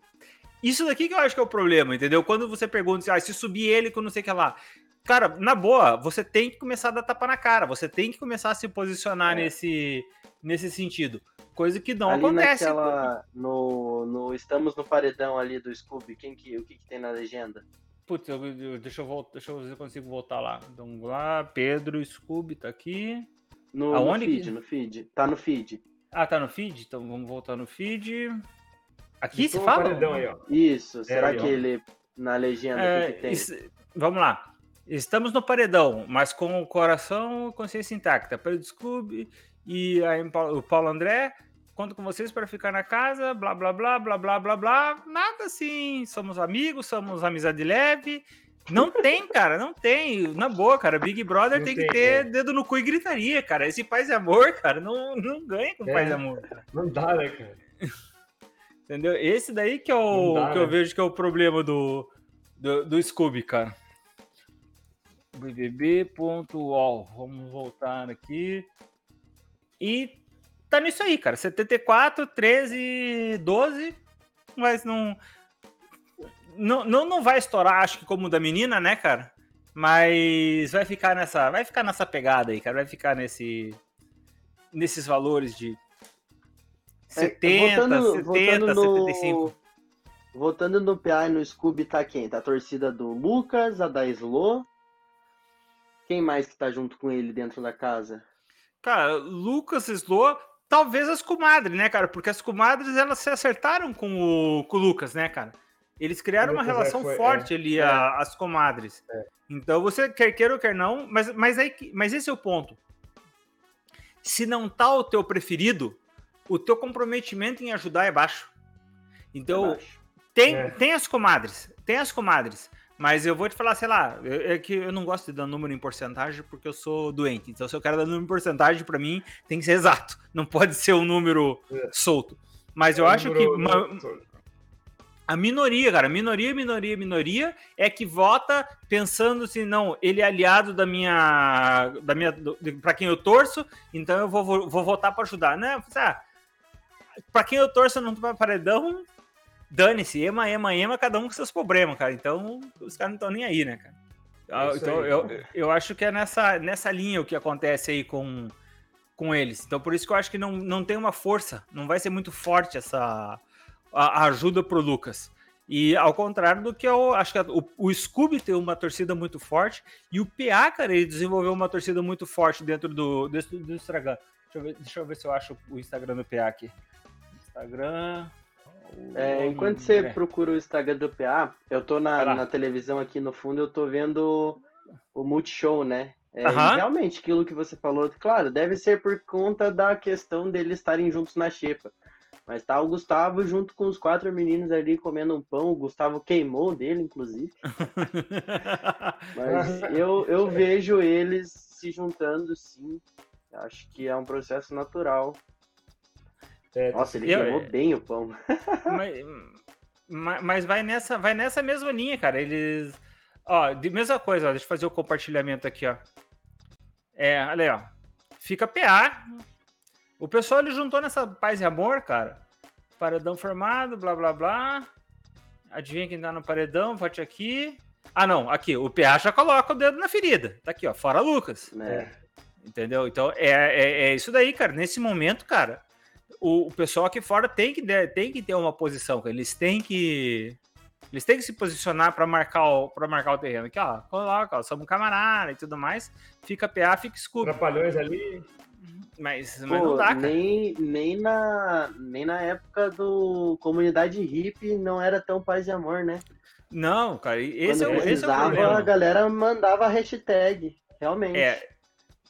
Isso daqui que eu acho que é o problema, entendeu? Quando você pergunta ah, se subir ele com não sei o que lá. Cara, na boa, você tem que começar a dar tapa na cara. Você tem que começar a se posicionar É. nesse, nesse sentido. Coisa que não ali acontece. naquela. No, no Estamos no paredão ali do Scooby, quem que, o que, que tem na legenda? Putz, eu- eu- deixa, eu voltar, deixa eu ver se eu consigo voltar lá. Então, lá, Pedro Scooby tá aqui. No, no Aonde que- feed, no feed. Tá no feed. Ah, tá no feed? Então vamos voltar no feed. Aqui Estou no fala? aí. Isso, será aí, que ele. Na legenda, É, que, que tem? isso- vamos lá. Estamos no paredão, mas com o coração e consciência intacta. Pedro Scooby e aí o Paulo André. Conto com vocês para ficar na casa, blá blá blá blá blá blá blá. Nada assim. Somos amigos, somos amizade leve. Não tem, cara, não tem. Na boa, cara. Big Brother tem, tem, que ter é. dedo no cu e gritaria, cara. Esse paz e amor, cara, não, não ganha com É. paz e amor. cara. Não dá, né, cara? Entendeu? Esse daí que é o dá, que eu né? vejo que é o problema do, do, do Scooby, cara. BBB.ol. Vamos voltar aqui. E tá nisso aí, cara. 74, 13, 12. Mas não. Não, não, não vai estourar, acho que como o da menina, né, cara? Mas vai ficar nessa, vai ficar nessa pegada aí, cara. Vai ficar nesse nesses valores de É, 70, votando- 70, votando no- 75. Votando no PA e no Scooby tá quem? Tá a torcida do Lucas, a da Slo. Quem mais que tá junto com ele dentro da casa? Cara, Lucas Slow, talvez as comadres, né, cara? Porque as comadres elas se acertaram com o, com o Lucas, né, cara? Eles criaram uma é, relação foi- forte ali, é. a- as comadres. É. Então você quer queira ou quer não, mas, mas, aí, mas esse é o ponto. Se não tá o teu preferido, o teu comprometimento em ajudar é baixo. Então, Abaixo. tem, É. tem as comadres, tem as comadres. Mas eu vou te falar, sei lá, eu- é que eu não gosto de dar número em porcentagem porque eu sou doente. Então, se eu quero dar número em porcentagem, pra mim tem que ser exato. Não pode ser um número É. solto. Mas eu É um acho que uma- a minoria, cara, minoria, minoria, minoria é que vota pensando assim, não, ele é aliado da minha, da minha, para quem eu torço, então eu vou, vou, vou votar para ajudar, né? Ah, para quem eu torço não vai paredão, dane-se, ema, ema, ema, cada um com seus problemas, cara. Então os caras não estão nem aí, né, cara? Ah, É isso então aí. eu, eu acho que é nessa, nessa linha o que acontece aí com, com eles. Então por isso que eu acho que não, não tem uma força, não vai ser muito forte essa a, a ajuda pro Lucas. E ao contrário do que eu acho que o, o Scooby tem uma torcida muito forte e o PA, cara, ele desenvolveu uma torcida muito forte dentro do, do Instagram. Deixa eu, ver, deixa eu ver se eu acho o Instagram do PA aqui. Instagram. É, enquanto você André. procura o Instagram do PA, eu tô na, na televisão aqui no fundo, eu tô vendo o Multishow, né? É, realmente, aquilo que você falou, claro, deve ser por conta da questão deles estarem juntos na xepa. Mas tá o Gustavo junto com os quatro meninos ali comendo um pão. O Gustavo queimou dele, inclusive. Mas eu, eu vejo eles se juntando, sim. Acho que é um processo natural. É, Nossa, ele Eu- queimou bem o pão. mas, ma- mas vai nessa, vai nessa mesma linha, cara. Eles. Ó, de mesma coisa, ó, deixa eu fazer o compartilhamento aqui, ó. É, olha aí, ó. Fica PA. O pessoal ele juntou nessa paz e amor, cara. Paredão formado, blá blá blá. Adivinha quem tá no paredão? Vote aqui. Ah, não, aqui. O PA já coloca o dedo na ferida. Tá aqui, ó. Fora Lucas. Né? Entendeu? Então é, é, é isso daí, cara. Nesse momento, cara, o, o pessoal aqui fora tem que, tem que ter uma posição, cara. Eles têm que. Eles têm que se posicionar para marcar, o- pra marcar o terreno. Aqui, ó, coloca, ó, somos camarada e tudo mais. Fica PA, fica Scooby. Trapalhões ali. Mas, mas Pô, não dá, cara. nem, nem, na, nem na época do comunidade hippie não era tão paz e amor, né? Não, cara, esse é, o, esse é o precisava, a problema. galera mandava hashtag, realmente. É.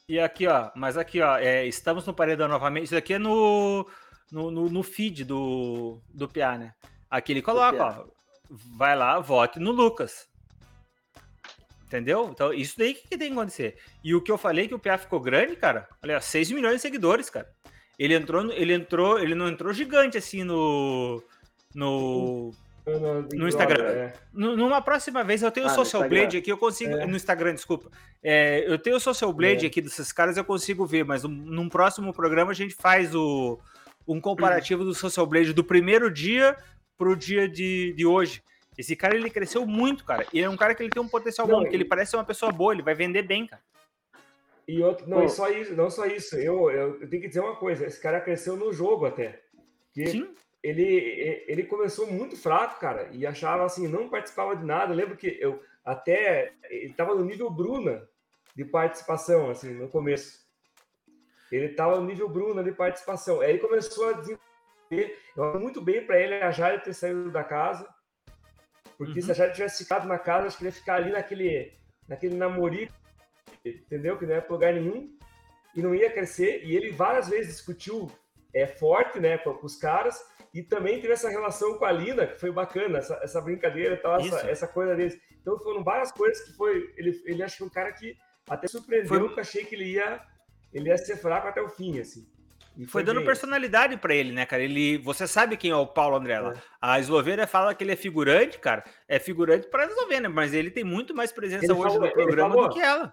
E aqui, ó, mas aqui, ó, é, estamos no paredão novamente. Isso aqui é no, no, no, no feed do, do PA, né? Aqui ele coloca, ó. Vai lá, vote no Lucas. Entendeu? Então, isso daí que, que tem que acontecer. E o que eu falei que o PA ficou grande, cara, olha, 6 milhões de seguidores, cara. Ele entrou, ele entrou, ele não entrou gigante assim no no no Instagram. É. Numa próxima vez eu tenho o ah, Social Blade aqui, eu consigo. É. No Instagram, desculpa. É, eu tenho o Social Blade é. aqui desses caras, eu consigo ver, mas num próximo programa a gente faz o, um comparativo do Social Blade do primeiro dia pro dia de, de hoje. Esse cara, ele cresceu muito, cara. E é um cara que ele tem um potencial não, bom, porque ele parece ser uma pessoa boa, ele vai vender bem, cara. E outro, não, e só isso, não só isso. Eu, eu, eu, tenho que dizer uma coisa, esse cara cresceu no jogo até. Que Sim. Ele, ele começou muito fraco, cara, e achava assim, não participava de nada. Eu lembro que eu até ele estava no nível Bruna de participação, assim, no começo. Ele estava no nível Bruna de participação. Aí ele começou a desenvolver. Eu muito bem para ele a Jade ter saído da casa porque uhum. se a Jade tivesse ficado na casa, acho que ia ficar ali naquele, naquele namorico, entendeu? Que não ia para lugar nenhum e não ia crescer. E ele várias vezes discutiu é, forte né, com, os caras e também teve essa relação com a Lina, que foi bacana, essa, essa brincadeira e tal, essa, essa, coisa deles. Então foram várias coisas que foi. Ele, ele acho que um cara que até surpreendeu, foi... que eu achei que ele ia, ele ia ser fraco até o fim, assim. E foi, foi dando bem. personalidade para ele, né, cara? Ele, você sabe quem é o Paulo Andrella? É. A Eslovênia fala que ele é figurante, cara. É figurante para a Eslovênia, mas ele tem muito mais presença ele hoje falou, no programa do que ela.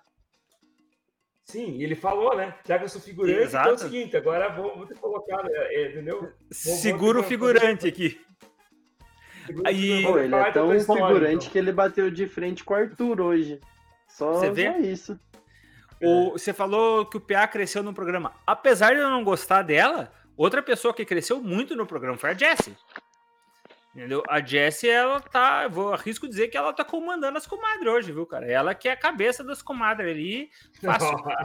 Sim, ele falou, né? Já que eu sou figurante, Exato. então é o seguinte, agora vou, vou ter colocado, é, entendeu? Vou, Segura o figurante aqui. Aí, Pô, ele é tão figurante então. que ele bateu de frente com o Arthur hoje. Só, Você vê? só isso. O, você falou que o PA cresceu no programa. Apesar de eu não gostar dela, outra pessoa que cresceu muito no programa foi a Jessie. Entendeu? A Jessie, ela tá. Vou arrisco dizer que ela tá comandando as comadres hoje, viu, cara? Ela que é a cabeça das comadres ali.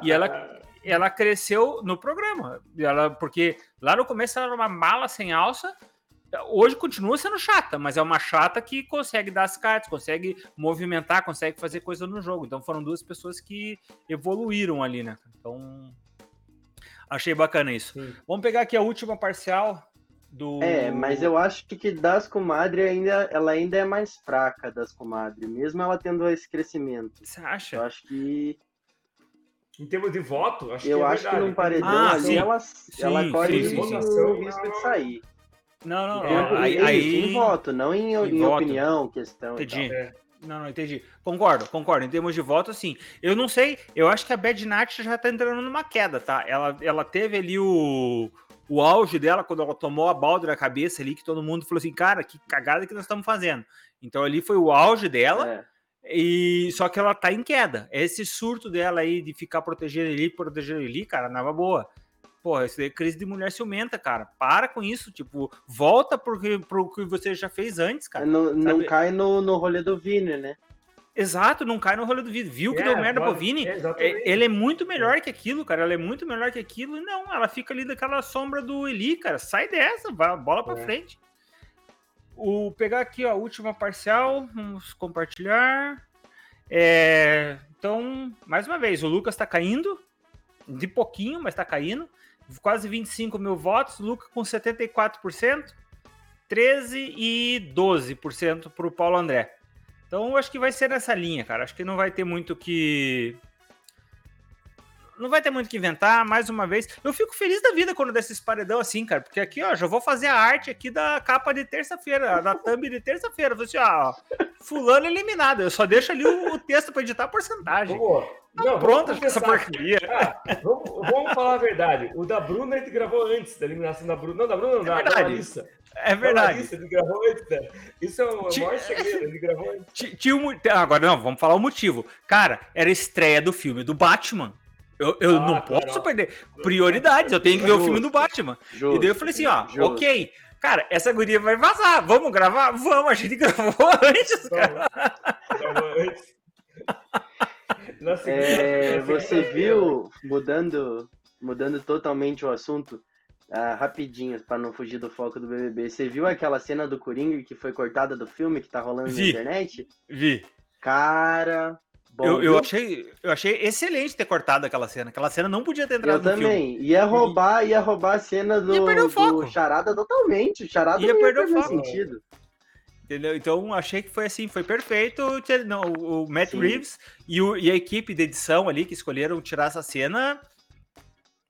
E ela, ela cresceu no programa. Ela, porque lá no começo ela era uma mala sem alça hoje continua sendo chata, mas é uma chata que consegue dar as cartas, consegue movimentar, consegue fazer coisa no jogo. Então foram duas pessoas que evoluíram ali, né? Então achei bacana isso. Sim. Vamos pegar aqui a última parcial do. É, mas eu acho que das comadres ainda ela ainda é mais fraca das comadres, mesmo ela tendo esse crescimento. Você acha? Eu acho que em termos de voto, acho eu que é acho verdade. que num paredão ah, assim, ela, sim, ela corre sim, o risco de sair. Não, não, não. aí, aí... Em voto, não em, em, em opinião, questão. Entendi. É. Não, não, entendi. Concordo, concordo. Em termos de voto, assim. Eu não sei, eu acho que a Bad Night já tá entrando numa queda, tá? Ela, ela teve ali o, o auge dela quando ela tomou a balda na cabeça ali, que todo mundo falou assim, cara, que cagada que nós estamos fazendo. Então ali foi o auge dela. É. E só que ela tá em queda. Esse surto dela aí de ficar protegendo ele, protegendo ele, cara, nava boa. Porra, isso é crise de mulher ciumenta, cara. Para com isso, tipo, volta pro que, pro que você já fez antes, cara. Não, não cai no, no rolê do Vini, né? Exato, não cai no rolê do Vini. Viu que é, deu merda pro Vini? É, ele é muito melhor que aquilo, cara. Ela é muito melhor que aquilo. E não, ela fica ali daquela sombra do Eli, cara. Sai dessa, vai, bola pra é. frente. O pegar aqui ó, a última parcial, vamos compartilhar. É, então, mais uma vez, o Lucas tá caindo, de pouquinho, mas tá caindo quase 25 mil votos, Luca com 74%, 13 e 12% para o Paulo André. Então, eu acho que vai ser nessa linha, cara. Acho que não vai ter muito que. Não vai ter muito que inventar, mais uma vez. Eu fico feliz da vida quando desses paredão assim, cara, porque aqui, ó, já vou fazer a arte aqui da capa de terça-feira, da thumb de terça-feira. Você, assim, ó, fulano eliminado. Eu só deixo ali o, o texto para editar a porcentagem. Boa. Tá não, pronto essa porcaria. Ah, vamos, vamos, falar a verdade. O da Bruna a gente gravou antes da eliminação da Bruna. Não, da Bruna não, é da, verdade. da Larissa. É verdade. Larissa, ele gravou antes. Né? Isso é o T... maior segredo, ele gravou antes. Tinha um... Agora não, vamos falar o motivo. Cara, era a estreia do filme do Batman. Eu, eu ah, não posso não. perder. Prioridades, eu tenho que ver o filme do Batman. Justo, e daí eu falei assim, ó, justo. ok. Cara, essa guria vai vazar. Vamos gravar? Vamos, a gente gravou antes, cara. Gravou antes. É, você viu, mudando, mudando totalmente o assunto, uh, rapidinho, para não fugir do foco do BBB, você viu aquela cena do Coringa que foi cortada do filme que tá rolando Vi. na internet? Vi. Cara, Bom, eu, eu, achei, eu achei excelente ter cortado aquela cena. Aquela cena não podia ter entrado eu no também. filme. Ia roubar, ia roubar a cena do, ia perder o foco. do Charada totalmente. O Charada ia perder o foco. sentido. Entendeu? Então achei que foi assim, foi perfeito. Não, o Matt Sim. Reeves e, o- e a equipe de edição ali que escolheram tirar essa cena.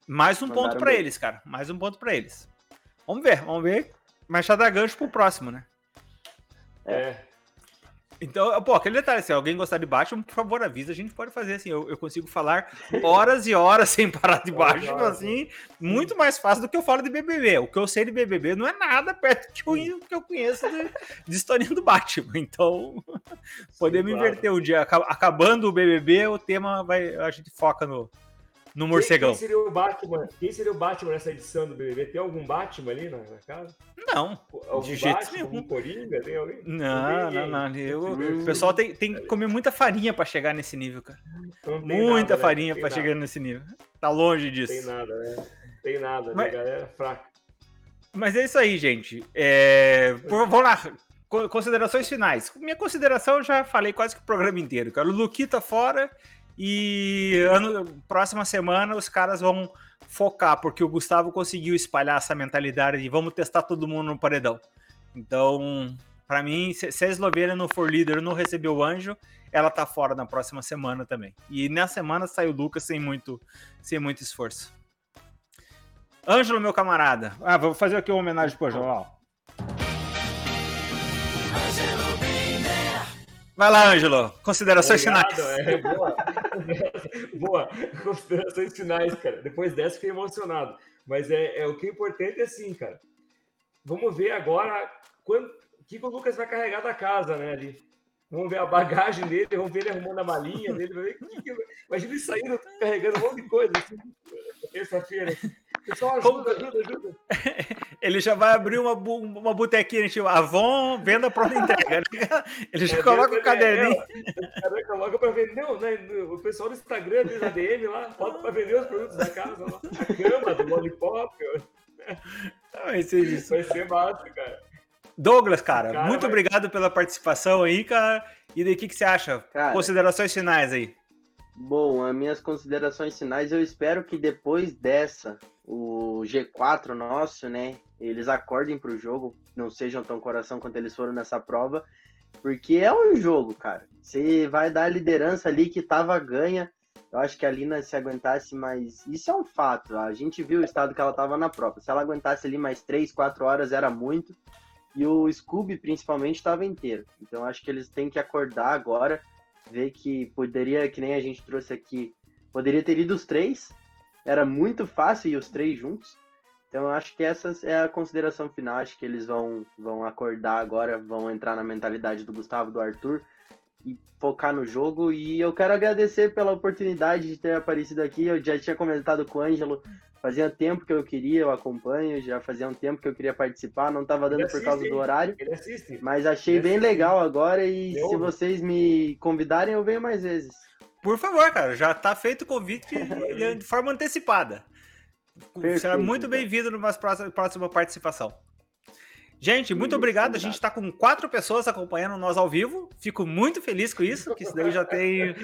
Mais um ponto Mandaram bem. eles, cara. Mais um ponto pra eles. Vamos ver, vamos ver. Mas já dá gancho pro próximo, né? É. Então, pô, aquele detalhe, se alguém gostar de Batman, por favor, avisa, a gente pode fazer assim. Eu, eu consigo falar horas e horas sem parar de Batman, assim, muito mais fácil do que eu falo de BBB. O que eu sei de BBB não é nada perto do que eu, que eu conheço de, de historinha do Batman. Então, podemos claro. inverter um dia. Aca- Acabando o BBB, o tema vai, a gente foca no, no morcegão. Quem, seria o Batman? Quem seria o Batman nessa edição do BBB? Tem algum Batman ali na, na casa? Não, Algum De jeito Batman, nenhum. Coringa? Tem alguém? não, não, não. Eu- Hum. o pessoal tem, tem que comer muita farinha pra chegar nesse nível, cara. Muita nada, né? farinha pra nada. chegar nesse nível. Tá longe Não disso. tem nada, né? Tem nada, Mas- né? Galera fraca. Mas é isso aí, gente. É, vamos lá. Co- Considerações finais. Minha consideração eu já falei quase que o programa inteiro, cara. O Luquita fora e ano, próxima semana os caras vão focar, porque o Gustavo conseguiu espalhar essa mentalidade de vamos testar todo mundo no paredão. Então, pra mim, se a Eslovênia não for líder e não receber o anjo, ela tá fora na próxima semana também. E na semana sai o Lucas sem muito, sem muito esforço. Ângelo, meu camarada. Ah, vou fazer aqui uma homenagem pro Ângelo. ó. Vai lá, Ângelo. Considerações Obrigado, finais. É, boa. boa. Considerações finais, cara. Depois dessa, fiquei emocionado. Mas é, é o que é importante é assim, cara. Vamos ver agora quando, o que, o Lucas vai carregar da casa, né, ali. Vamos ver a bagagem dele, vamos ver ele arrumando a malinha dele. Ver que que- imagina ele saindo carregando um monte de coisa. Assim, Terça-feira. Pessoal, Como- ajuda, ajuda, ajuda. Ele já vai abrir uma, bu- uma botequinha, tipo, Avon, venda pronta entrega. Ele já É, coloca o é, caderninho. é, Cara, coloca pra vender, né? O pessoal do Instagram, do ADM lá, bota pra vender os produtos da casa lá. A cama, do Lollipop. Vai ser isso. Vai ser massa, cara. Douglas, cara, Cara, muito vai- obrigado pela participação aí, cara. E daí, o que, que você acha? Cara. Considerações finais aí. Bom, as minhas considerações finais, eu espero que depois dessa, o G4 nosso, né, eles acordem pro jogo, não sejam tão coração quanto eles foram nessa prova, porque é um jogo, cara. Você vai dar a liderança ali que tava ganha. Eu acho que a Lina se aguentasse mais. Isso é um fato. A gente viu o estado que ela tava na prova. Se ela aguentasse ali mais 3, 4 horas, era muito. E o Scooby, principalmente, estava inteiro. Então acho que eles têm que acordar agora ver que poderia, que nem a gente trouxe aqui, poderia ter ido os três, era muito fácil ir os três juntos. Então eu acho que essa é a consideração final, acho que eles vão, vão acordar agora, vão entrar na mentalidade do Gustavo, do Arthur e focar no jogo. E eu quero agradecer pela oportunidade de ter aparecido aqui. Eu já tinha comentado com o Ângelo, fazia tempo que eu queria, eu acompanho, já fazia um tempo que eu queria participar, não estava dando Ele por causa assiste, do horário. Assiste. Mas achei bem legal agora e Eu- se vocês me convidarem, eu venho mais vezes. Por favor, cara, já tá feito o convite de de forma antecipada. Será Perfeito, muito então. bem-vindo numa próxima, próxima participação. Gente, muito obrigado. A gente está com quatro pessoas acompanhando nós ao vivo. Fico muito feliz com isso, que isso daí já tem.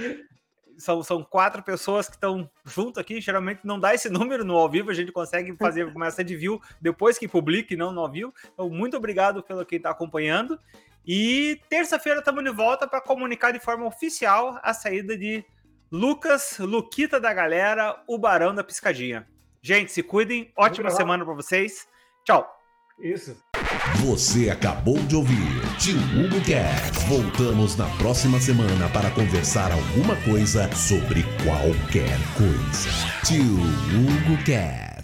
São, são quatro pessoas que estão junto aqui. Geralmente não dá esse número no ao vivo, a gente consegue fazer uma de view depois que publique, não no ao vivo. Então, muito obrigado pelo quem está acompanhando. E terça-feira estamos de volta para comunicar de forma oficial a saída de Lucas, Luquita da galera, o Barão da Piscadinha. Gente, se cuidem. Ótima semana para vocês. Tchau. Isso. Você acabou de ouvir Tio Hugo Cast. Voltamos na próxima semana para conversar alguma coisa sobre qualquer coisa. Tio Hugo Cast.